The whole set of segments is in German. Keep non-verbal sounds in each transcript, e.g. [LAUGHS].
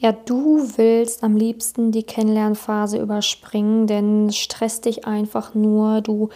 Ja, du willst am liebsten die Kennenlernphase überspringen, denn stresst dich einfach nur. Du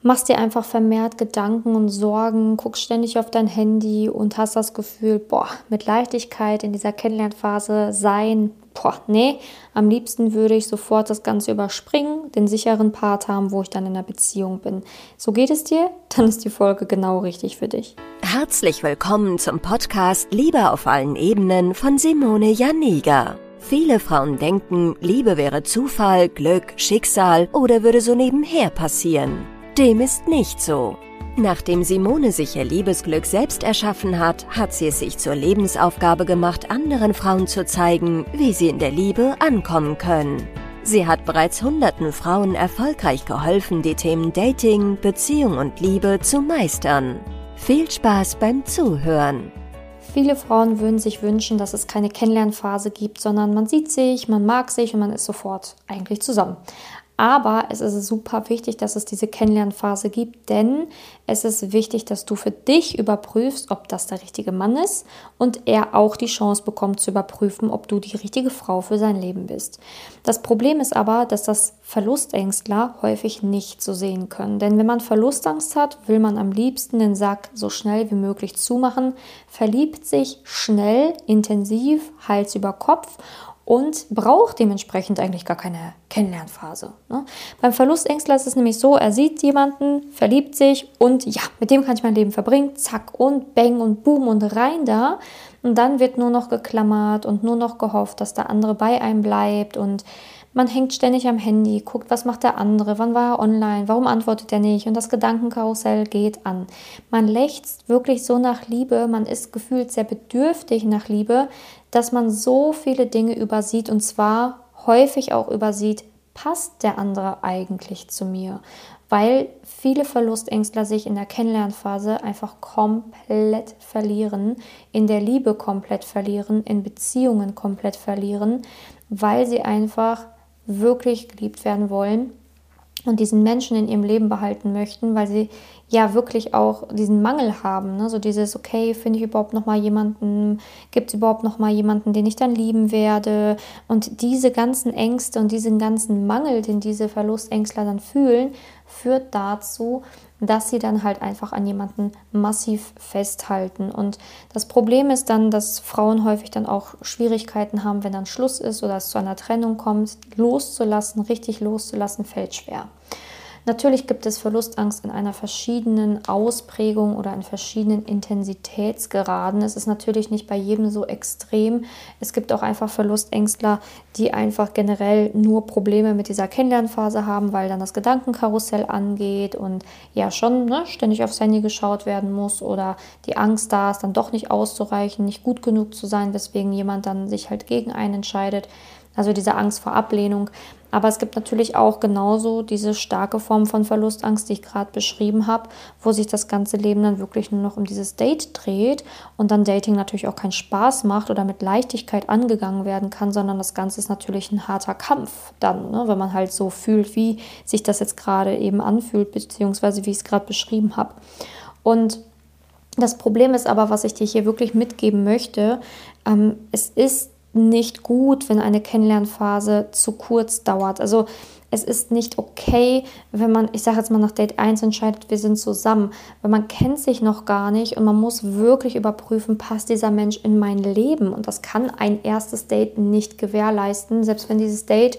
machst dir einfach vermehrt Gedanken und Sorgen, guckst ständig auf dein Handy und hast das Gefühl, boah, mit Leichtigkeit in dieser Kennenlernphase sein, boah, nee, am liebsten würde ich sofort das Ganze überspringen, den sicheren Part haben, wo ich dann in einer Beziehung bin. So geht es dir? [LAUGHS] Dann ist die Folge genau richtig für dich. Herzlich willkommen zum Podcast Liebe auf allen Ebenen von Simone Janiga. Viele Frauen denken, Liebe wäre Zufall, Glück, Schicksal oder würde so nebenher passieren. Dem ist nicht so. Nachdem Simone sich ihr Liebesglück selbst erschaffen hat, hat sie es sich zur Lebensaufgabe gemacht, anderen Frauen zu zeigen, wie sie in der Liebe ankommen können. Sie hat bereits hunderten Frauen erfolgreich geholfen, die Themen Dating, Beziehung und Liebe zu meistern. Viel Spaß beim Zuhören. Viele Frauen würden sich wünschen, dass es keine Kennenlernphase gibt, sondern man sieht sich, man mag sich und man ist sofort eigentlich zusammen. Aber es ist super wichtig, dass es diese Kennenlernphase gibt, denn es ist wichtig, dass du für dich überprüfst, ob das der richtige Mann ist und er auch die Chance bekommt zu überprüfen, ob du die richtige Frau für sein Leben bist. Das Problem ist aber, dass das Verlustängstler häufig nicht so sehen können. Denn wenn man Verlustangst hat, will man am liebsten den Sack so schnell wie möglich zumachen, verliebt sich schnell, intensiv, Hals über Kopf und braucht dementsprechend eigentlich gar keine Kennenlernphase. Ne? Beim Verlustängstler ist es nämlich so, er sieht jemanden, verliebt sich und ja, mit dem kann ich mein Leben verbringen, zack und bang und boom und rein da. Und dann wird nur noch geklammert und nur noch gehofft, dass der andere bei einem bleibt und man hängt ständig am Handy, guckt, was macht der andere, wann war er online, warum antwortet er nicht und das Gedankenkarussell geht an. Man lechzt wirklich so nach Liebe, man ist gefühlt sehr bedürftig nach Liebe, dass man so viele Dinge übersieht und zwar häufig auch übersieht, passt der andere eigentlich zu mir? Weil viele Verlustängstler sich in der Kennenlernphase einfach komplett verlieren, in der Liebe komplett verlieren, in Beziehungen komplett verlieren, weil sie einfach wirklich geliebt werden wollen und diesen Menschen in ihrem Leben behalten möchten, weil sie ja wirklich auch diesen Mangel haben. Ne? So dieses, okay, finde ich überhaupt noch mal jemanden, gibt es überhaupt noch mal jemanden, den ich dann lieben werde? Und diese ganzen Ängste und diesen ganzen Mangel, den diese Verlustängstler dann fühlen, führt dazu, dass sie dann halt einfach an jemanden massiv festhalten. Und das Problem ist dann, dass Frauen häufig dann auch Schwierigkeiten haben, wenn dann Schluss ist oder es zu einer Trennung kommt. Loszulassen, richtig loszulassen, fällt schwer. Natürlich gibt es Verlustangst in einer verschiedenen Ausprägung oder in verschiedenen Intensitätsgeraden. Es ist natürlich nicht bei jedem so extrem. Es gibt auch einfach Verlustängstler, die einfach generell nur Probleme mit dieser Kennenlernphase haben, weil dann das Gedankenkarussell angeht und ja schon ne, ständig aufs Handy geschaut werden muss oder die Angst da ist, dann doch nicht auszureichen, nicht gut genug zu sein, weswegen jemand dann sich halt gegen einen entscheidet. Also diese Angst vor Ablehnung. Aber es gibt natürlich auch genauso diese starke Form von Verlustangst, die ich gerade beschrieben habe, wo sich das ganze Leben dann wirklich nur noch um dieses Date dreht und dann Dating natürlich auch keinen Spaß macht oder mit Leichtigkeit angegangen werden kann, sondern das Ganze ist natürlich ein harter Kampf dann, ne, wenn man halt so fühlt, wie sich das jetzt gerade eben anfühlt, beziehungsweise wie ich es gerade beschrieben habe. Und das Problem ist aber, was ich dir hier wirklich mitgeben möchte, ähm, es ist nicht gut, wenn eine Kennenlernphase zu kurz dauert. Also es ist nicht okay, wenn man, ich sage jetzt mal nach Date 1 entscheidet, wir sind zusammen, weil man kennt sich noch gar nicht und man muss wirklich überprüfen, passt dieser Mensch in mein Leben? Und das kann ein erstes Date nicht gewährleisten, selbst wenn dieses Date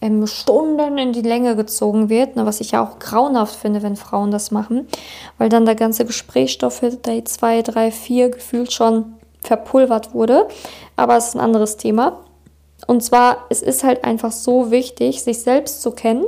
ähm, Stunden in die Länge gezogen wird, ne, was ich ja auch grauenhaft finde, wenn Frauen das machen, weil dann der ganze Gesprächsstoff für Date 2, 3, 4 gefühlt schon verpulvert wurde. Aber es ist ein anderes Thema. Und zwar, es ist halt einfach so wichtig, sich selbst zu kennen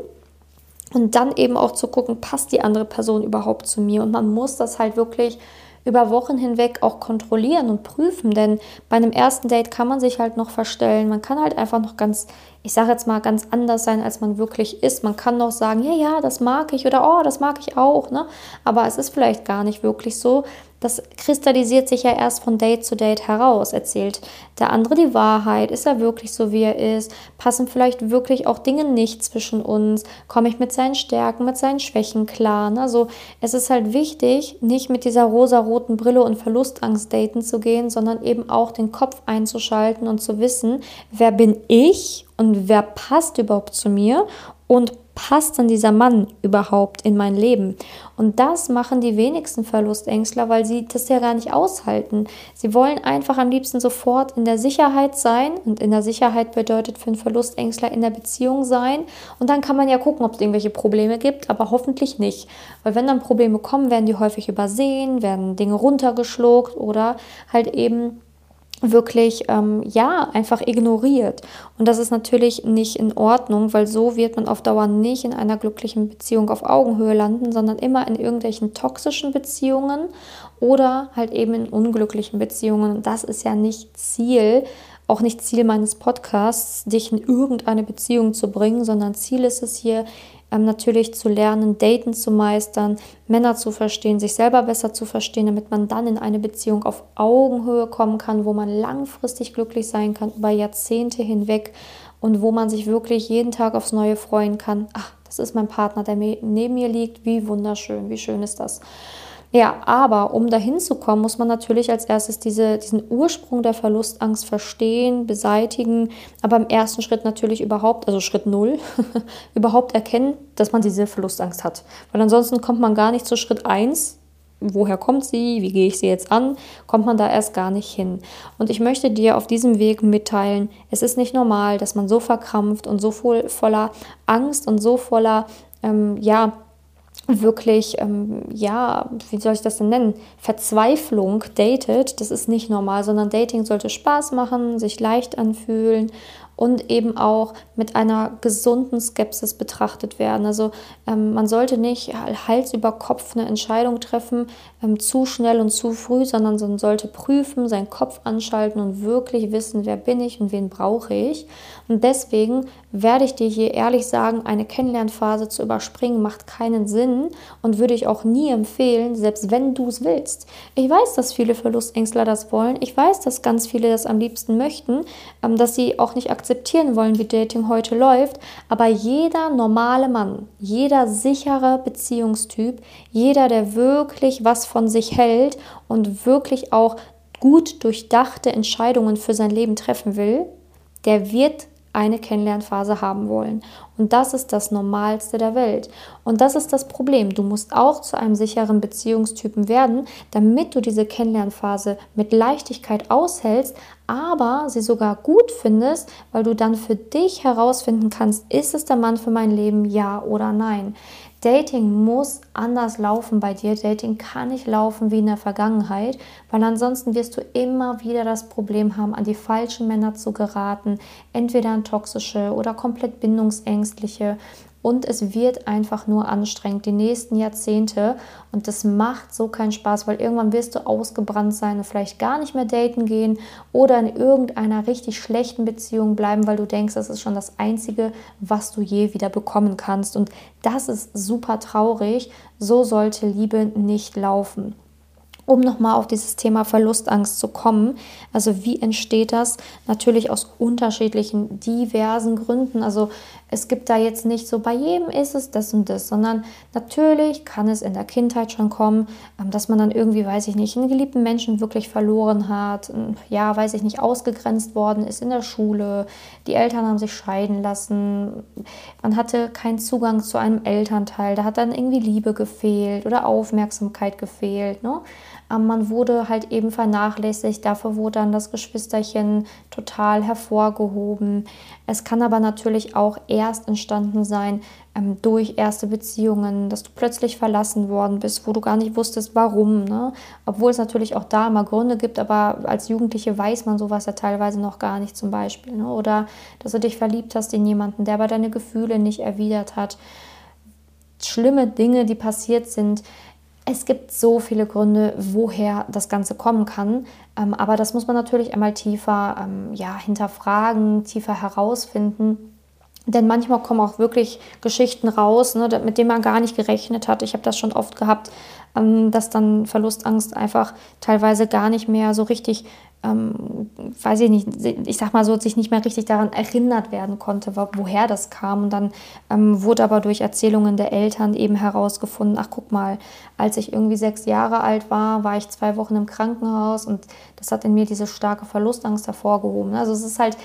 und dann eben auch zu gucken, passt die andere Person überhaupt zu mir. Und man muss das halt wirklich über Wochen hinweg auch kontrollieren und prüfen, denn bei einem ersten Date kann man sich halt noch verstellen, man kann halt einfach noch ganz, ich sage jetzt mal, ganz anders sein, als man wirklich ist. Man kann noch sagen, ja, ja, das mag ich oder oh, das mag ich auch, ne? Aber es ist vielleicht gar nicht wirklich so, das kristallisiert sich ja erst von Date zu Date heraus. Erzählt der andere die Wahrheit? Ist er wirklich so, wie er ist? Passen vielleicht wirklich auch Dinge nicht zwischen uns? Komme ich mit seinen Stärken, mit seinen Schwächen klar? Also es ist halt wichtig, nicht mit dieser rosa-roten Brille und Verlustangst daten zu gehen, sondern eben auch den Kopf einzuschalten und zu wissen, wer bin ich und wer passt überhaupt zu mir und passt dann dieser Mann überhaupt in mein Leben? Und das machen die wenigsten Verlustängstler, weil sie das ja gar nicht aushalten. Sie wollen einfach am liebsten sofort in der Sicherheit sein. Und in der Sicherheit bedeutet für einen Verlustängstler in der Beziehung sein. Und dann kann man ja gucken, ob es irgendwelche Probleme gibt, aber hoffentlich nicht. Weil wenn dann Probleme kommen, werden die häufig übersehen, werden Dinge runtergeschluckt oder halt eben wirklich ähm, ja einfach ignoriert. Und das ist natürlich nicht in Ordnung, weil so wird man auf Dauer nicht in einer glücklichen Beziehung auf Augenhöhe landen, sondern immer in irgendwelchen toxischen Beziehungen oder halt eben in unglücklichen Beziehungen. Und das ist ja nicht Ziel auch nicht Ziel meines Podcasts, dich in irgendeine Beziehung zu bringen, sondern Ziel ist es hier, ähm, natürlich zu lernen, Daten zu meistern, Männer zu verstehen, sich selber besser zu verstehen, damit man dann in eine Beziehung auf Augenhöhe kommen kann, wo man langfristig glücklich sein kann, über Jahrzehnte hinweg und wo man sich wirklich jeden Tag aufs Neue freuen kann. Ach, das ist mein Partner, der neben mir liegt. Wie wunderschön, wie schön ist das. Ja, aber um dahin zu kommen, muss man natürlich als erstes diese, diesen Ursprung der Verlustangst verstehen, beseitigen, aber im ersten Schritt natürlich überhaupt, also Schritt null, [LAUGHS] überhaupt erkennen, dass man diese Verlustangst hat. Weil ansonsten kommt man gar nicht zu Schritt eins. Woher kommt sie? Wie gehe ich sie jetzt an? Kommt man da erst gar nicht hin. Und ich möchte dir auf diesem Weg mitteilen, es ist nicht normal, dass man so verkrampft und so voll, voller Angst und so voller, ähm, ja, wirklich, ähm, ja, wie soll ich das denn nennen, Verzweiflung datet, das ist nicht normal, sondern Dating sollte Spaß machen, sich leicht anfühlen und eben auch mit einer gesunden Skepsis betrachtet werden. Also ähm, man sollte nicht Hals über Kopf eine Entscheidung treffen, ähm, zu schnell und zu früh, sondern man sollte prüfen, seinen Kopf anschalten und wirklich wissen, wer bin ich und wen brauche ich. Und deswegen werde ich dir hier ehrlich sagen, eine Kennenlernphase zu überspringen macht keinen Sinn und würde ich auch nie empfehlen, selbst wenn du es willst. Ich weiß, dass viele Verlustängstler das wollen. Ich weiß, dass ganz viele das am liebsten möchten, ähm, dass sie auch nicht akzeptieren wollen, wie Dating heute läuft. Aber jeder normale Mann, jeder sichere Beziehungstyp, jeder, der wirklich was von sich hält und wirklich auch gut durchdachte Entscheidungen für sein Leben treffen will, der wird eine Kennenlernphase haben wollen. Und das ist das Normalste der Welt. Und das ist das Problem. Du musst auch zu einem sicheren Beziehungstypen werden, damit du diese Kennenlernphase mit Leichtigkeit aushältst, aber sie sogar gut findest, weil du dann für dich herausfinden kannst, ist es der Mann für mein Leben, ja oder nein. Dating muss anders laufen bei dir. Dating kann nicht laufen wie in der Vergangenheit, weil ansonsten wirst du immer wieder das Problem haben, an die falschen Männer zu geraten, entweder an toxische oder komplett bindungsängstliche und es wird einfach nur anstrengend die nächsten Jahrzehnte und das macht so keinen Spaß, weil irgendwann wirst du ausgebrannt sein und vielleicht gar nicht mehr daten gehen oder in irgendeiner richtig schlechten Beziehung bleiben, weil du denkst, das ist schon das Einzige, was du je wieder bekommen kannst und das ist super traurig. So sollte Liebe nicht laufen um nochmal auf dieses Thema Verlustangst zu kommen. Also wie entsteht das? Natürlich aus unterschiedlichen, diversen Gründen. Also es gibt da jetzt nicht so, bei jedem ist es das und das, sondern natürlich kann es in der Kindheit schon kommen, ähm, dass man dann irgendwie, weiß ich nicht, einen geliebten Menschen wirklich verloren hat, ja, weiß ich nicht, ausgegrenzt worden ist in der Schule, die Eltern haben sich scheiden lassen, man hatte keinen Zugang zu einem Elternteil, da hat dann irgendwie Liebe gefehlt oder Aufmerksamkeit gefehlt, ne? Man wurde halt eben vernachlässigt, dafür wurde dann das Geschwisterchen total hervorgehoben. Es kann aber natürlich auch erst entstanden sein ähm, durch erste Beziehungen, dass du plötzlich verlassen worden bist, wo du gar nicht wusstest, warum. Ne? Obwohl es natürlich auch da immer Gründe gibt, aber als Jugendliche weiß man sowas ja teilweise noch gar nicht zum Beispiel. Ne? Oder dass du dich verliebt hast in jemanden, der aber deine Gefühle nicht erwidert hat. Schlimme Dinge, die passiert sind, es gibt so viele Gründe, woher das Ganze kommen kann. Ähm, aber das muss man natürlich einmal tiefer ähm, ja, hinterfragen, tiefer herausfinden. Denn manchmal kommen auch wirklich Geschichten raus, ne, mit denen man gar nicht gerechnet hat. Ich habe das schon oft gehabt, dass dann Verlustangst einfach teilweise gar nicht mehr so richtig ähm, weiß ich nicht, ich sag mal so, sich nicht mehr richtig daran erinnert werden konnte, woher das kam. Und dann ähm, wurde aber durch Erzählungen der Eltern eben herausgefunden, ach guck mal, als ich irgendwie sechs Jahre alt war, war ich zwei Wochen im Krankenhaus und das hat in mir diese starke Verlustangst hervorgehoben. Also es ist halt,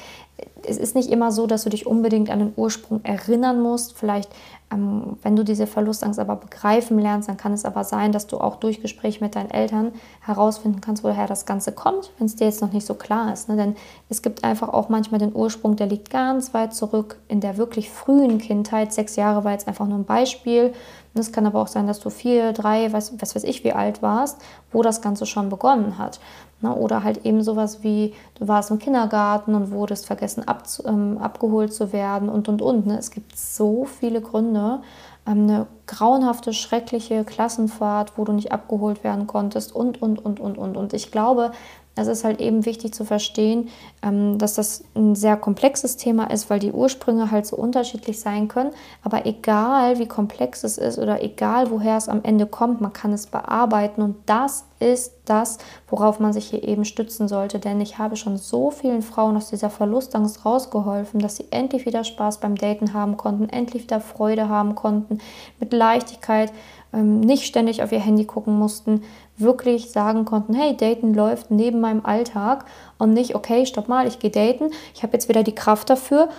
es ist nicht immer so, dass du dich unbedingt an den Ursprung erinnern musst. Vielleicht ähm, wenn du diese Verlustangst aber begreifen lernst, dann kann es aber sein, dass du auch durch Gespräch mit deinen Eltern herausfinden kannst, woher das Ganze kommt, wenn es dir jetzt noch nicht so klar ist. Ne? Denn es gibt einfach auch manchmal den Ursprung, der liegt ganz weit zurück in der wirklich frühen Kindheit. Sechs Jahre war jetzt einfach nur ein Beispiel. Und es kann aber auch sein, dass du vier, drei, was, was weiß ich, wie alt warst, wo das Ganze schon begonnen hat. Ne? Oder halt eben sowas wie, du warst im Kindergarten und wurdest vergessen ab, ähm, abgeholt zu werden und und und. Ne? Es gibt so viele Gründe. Ähm, eine grauenhafte, schreckliche Klassenfahrt, wo du nicht abgeholt werden konntest und und und und und. Und ich glaube, es ist halt eben wichtig zu verstehen, ähm, dass das ein sehr komplexes Thema ist, weil die Ursprünge halt so unterschiedlich sein können. Aber egal wie komplex es ist oder egal woher es am Ende kommt, man kann es bearbeiten und das ist das, worauf man sich hier eben stützen sollte. Denn ich habe schon so vielen Frauen aus dieser Verlustangst rausgeholfen, dass sie endlich wieder Spaß beim Daten haben konnten, endlich wieder Freude haben konnten, mit Leichtigkeit ähm, nicht ständig auf ihr Handy gucken mussten, wirklich sagen konnten, hey, Daten läuft neben meinem Alltag und nicht, okay, stopp mal, ich gehe daten, ich habe jetzt wieder die Kraft dafür,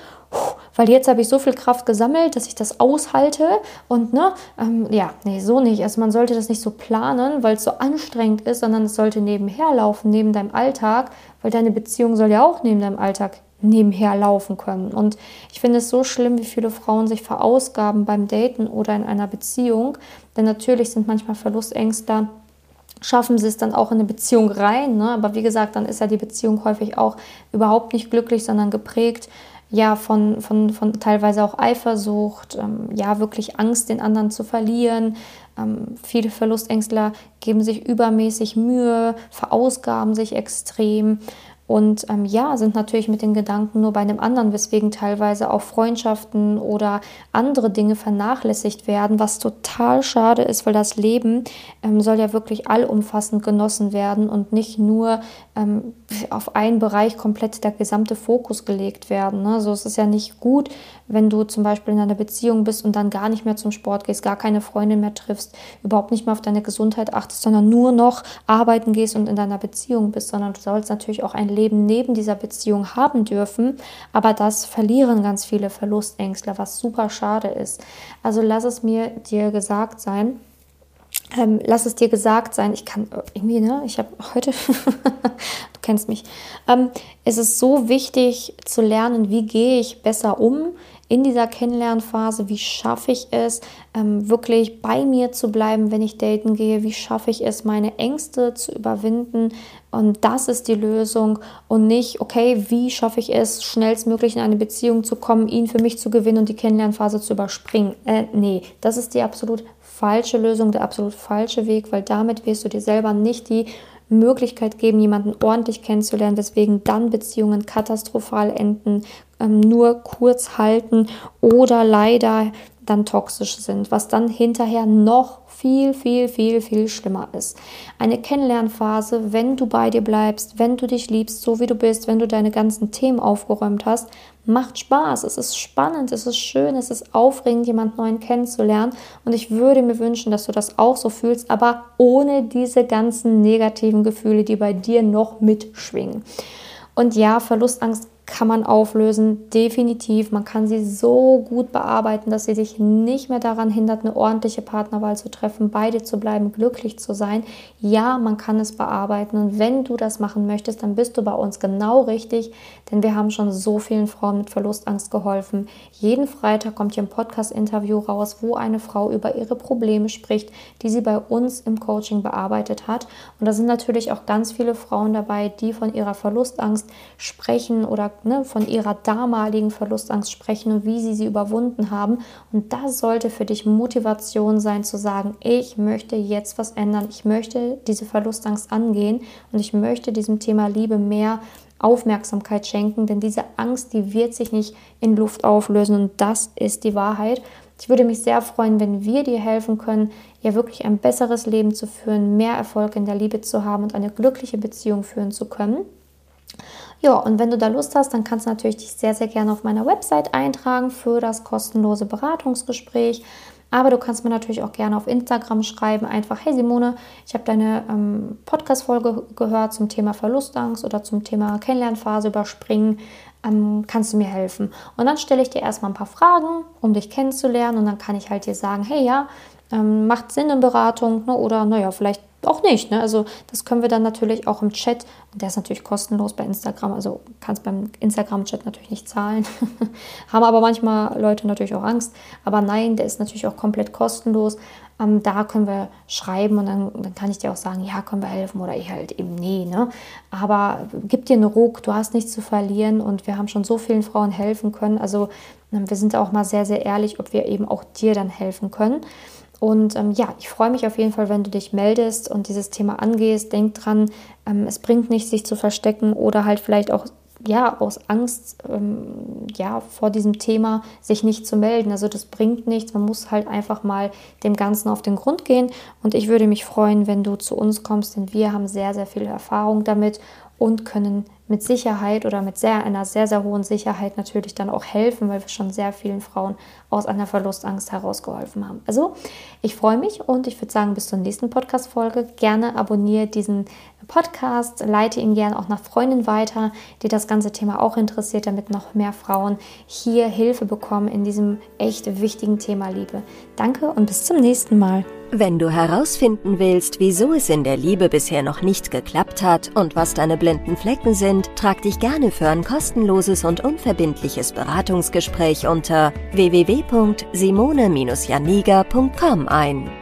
weil jetzt habe ich so viel Kraft gesammelt, dass ich das aushalte und ne, ähm, ja, nee, so nicht. Also man sollte das nicht so planen, weil es so anstrengend ist, sondern es sollte nebenher laufen, neben deinem Alltag, weil deine Beziehung soll ja auch neben deinem Alltag nebenher laufen können. Und ich finde es so schlimm, wie viele Frauen sich verausgaben beim Daten oder in einer Beziehung, denn natürlich sind manchmal Verlustängste schaffen sie es dann auch in eine Beziehung rein. Ne? Aber wie gesagt, dann ist ja die Beziehung häufig auch überhaupt nicht glücklich, sondern geprägt ja von, von, von teilweise auch Eifersucht, ähm, ja wirklich Angst, den anderen zu verlieren. Ähm, viele Verlustängstler geben sich übermäßig Mühe, verausgaben sich extrem und ähm, ja, sind natürlich mit den Gedanken nur bei einem anderen, weswegen teilweise auch Freundschaften oder andere Dinge vernachlässigt werden, was total schade ist, weil das Leben ähm, soll ja wirklich allumfassend genossen werden und nicht nur ähm, auf einen Bereich komplett der gesamte Fokus gelegt werden. Ne? Also es ist ja nicht gut, wenn du zum Beispiel in einer Beziehung bist und dann gar nicht mehr zum Sport gehst, gar keine Freundin mehr triffst, überhaupt nicht mehr auf deine Gesundheit achtest, sondern nur noch arbeiten gehst und in deiner Beziehung bist, sondern du sollst natürlich auch ein Leben Leben neben dieser Beziehung haben dürfen. Aber das verlieren ganz viele Verlustängstler, was super schade ist. Also lass es mir dir gesagt sein. Ähm, lass es dir gesagt sein, ich kann irgendwie, ne, ich habe heute, [LAUGHS] du kennst mich, ähm, es ist so wichtig zu lernen, wie gehe ich besser um in dieser Kennenlernphase, wie schaffe ich es, ähm, wirklich bei mir zu bleiben, wenn ich daten gehe, wie schaffe ich es, meine Ängste zu überwinden. Und das ist die Lösung und nicht, okay, wie schaffe ich es, schnellstmöglich in eine Beziehung zu kommen, ihn für mich zu gewinnen und die Kennenlernphase zu überspringen. Äh, nee, das ist die absolut falsche Lösung, der absolut falsche Weg, weil damit wirst du dir selber nicht die Möglichkeit geben, jemanden ordentlich kennenzulernen, weswegen dann Beziehungen katastrophal enden, ähm, nur kurz halten oder leider dann toxisch sind, was dann hinterher noch viel, viel, viel, viel schlimmer ist. Eine Kennenlernphase, wenn du bei dir bleibst, wenn du dich liebst, so wie du bist, wenn du deine ganzen Themen aufgeräumt hast, macht Spaß. Es ist spannend, es ist schön, es ist aufregend, jemanden neuen kennenzulernen. Und ich würde mir wünschen, dass du das auch so fühlst, aber ohne diese ganzen negativen Gefühle, die bei dir noch mitschwingen. Und ja, Verlustangst kann man auflösen, definitiv. Man kann sie so gut bearbeiten, dass sie dich nicht mehr daran hindert, eine ordentliche Partnerwahl zu treffen, beide zu bleiben, glücklich zu sein. Ja, man kann es bearbeiten und wenn du das machen möchtest, dann bist du bei uns genau richtig, denn wir haben schon so vielen Frauen mit Verlustangst geholfen. Jeden Freitag kommt hier ein Podcast-Interview raus, wo eine Frau über ihre Probleme spricht, die sie bei uns im Coaching bearbeitet hat. Und da sind natürlich auch ganz viele Frauen dabei, die von ihrer Verlustangst sprechen oder ne, von ihrer damaligen Verlustangst sprechen und wie sie sie überwunden haben. Und das sollte für dich Motivation sein zu sagen, ich möchte jetzt was ändern, ich möchte diese Verlustangst angehen und ich möchte diesem Thema Liebe mehr Aufmerksamkeit schenken, denn diese Angst, die wird sich nicht in Luft auflösen und das ist die Wahrheit. Ich würde mich sehr freuen, wenn wir dir helfen können, ja wirklich ein besseres Leben zu führen, mehr Erfolg in der Liebe zu haben und eine glückliche Beziehung führen zu können. Ja, und wenn du da Lust hast, dann kannst du natürlich dich sehr, sehr gerne auf meiner Website eintragen für das kostenlose Beratungsgespräch. Aber du kannst mir natürlich auch gerne auf Instagram schreiben, einfach, hey Simone, ich habe deine ähm, Podcast-Folge gehört zum Thema Verlustangst oder zum Thema Kennenlernphase überspringen. Ähm, kannst du mir helfen? Und dann stelle ich dir erstmal ein paar Fragen, um dich kennenzulernen. Und dann kann ich halt dir sagen, hey ja, ähm, macht Sinn in Beratung ne? oder naja, vielleicht auch nicht. Ne? Also das können wir dann natürlich auch im Chat, der ist natürlich kostenlos bei Instagram, also kannst beim Instagram-Chat natürlich nicht zahlen. [LAUGHS] Haben aber manchmal Leute natürlich auch Angst. Aber nein, der ist natürlich auch komplett kostenlos. Ähm, da können wir schreiben und dann, dann kann ich dir auch sagen, ja, können wir helfen oder ich halt eben nee. Ne? Aber gib dir einen Ruck, du hast nichts zu verlieren und wir haben schon so vielen Frauen helfen können. Also ähm, wir sind auch mal sehr, sehr ehrlich, ob wir eben auch dir dann helfen können. Und ähm, ja, ich freue mich auf jeden Fall, wenn du dich meldest und dieses Thema angehst. Denk dran, ähm, es bringt nichts, sich zu verstecken oder halt vielleicht auch ja aus Angst ähm, ja vor diesem Thema sich nicht zu melden. Also das bringt nichts. Man muss halt einfach mal dem Ganzen auf den Grund gehen. Und ich würde mich freuen, wenn du zu uns kommst, denn wir haben sehr sehr viel Erfahrung damit und können mit Sicherheit oder mit sehr, einer sehr, sehr hohen Sicherheit natürlich dann auch helfen, weil wir schon sehr vielen Frauen aus einer Verlustangst herausgeholfen haben. Also ich freue mich und ich würde sagen, bis zur nächsten Podcast-Folge. Gerne abonniere diesen Podcast, leite ihn gerne auch nach Freundinnen weiter, die das ganze Thema auch interessiert, damit noch mehr Frauen hier Hilfe bekommen in diesem echt wichtigen Thema Liebe. Danke und bis zum nächsten Mal. Wenn du herausfinden willst, wieso es in der Liebe bisher noch nicht geklappt hat und was deine blinden Flecken sind, trag dich gerne für ein kostenloses und unverbindliches Beratungsgespräch unter www.simone-janiga.com ein.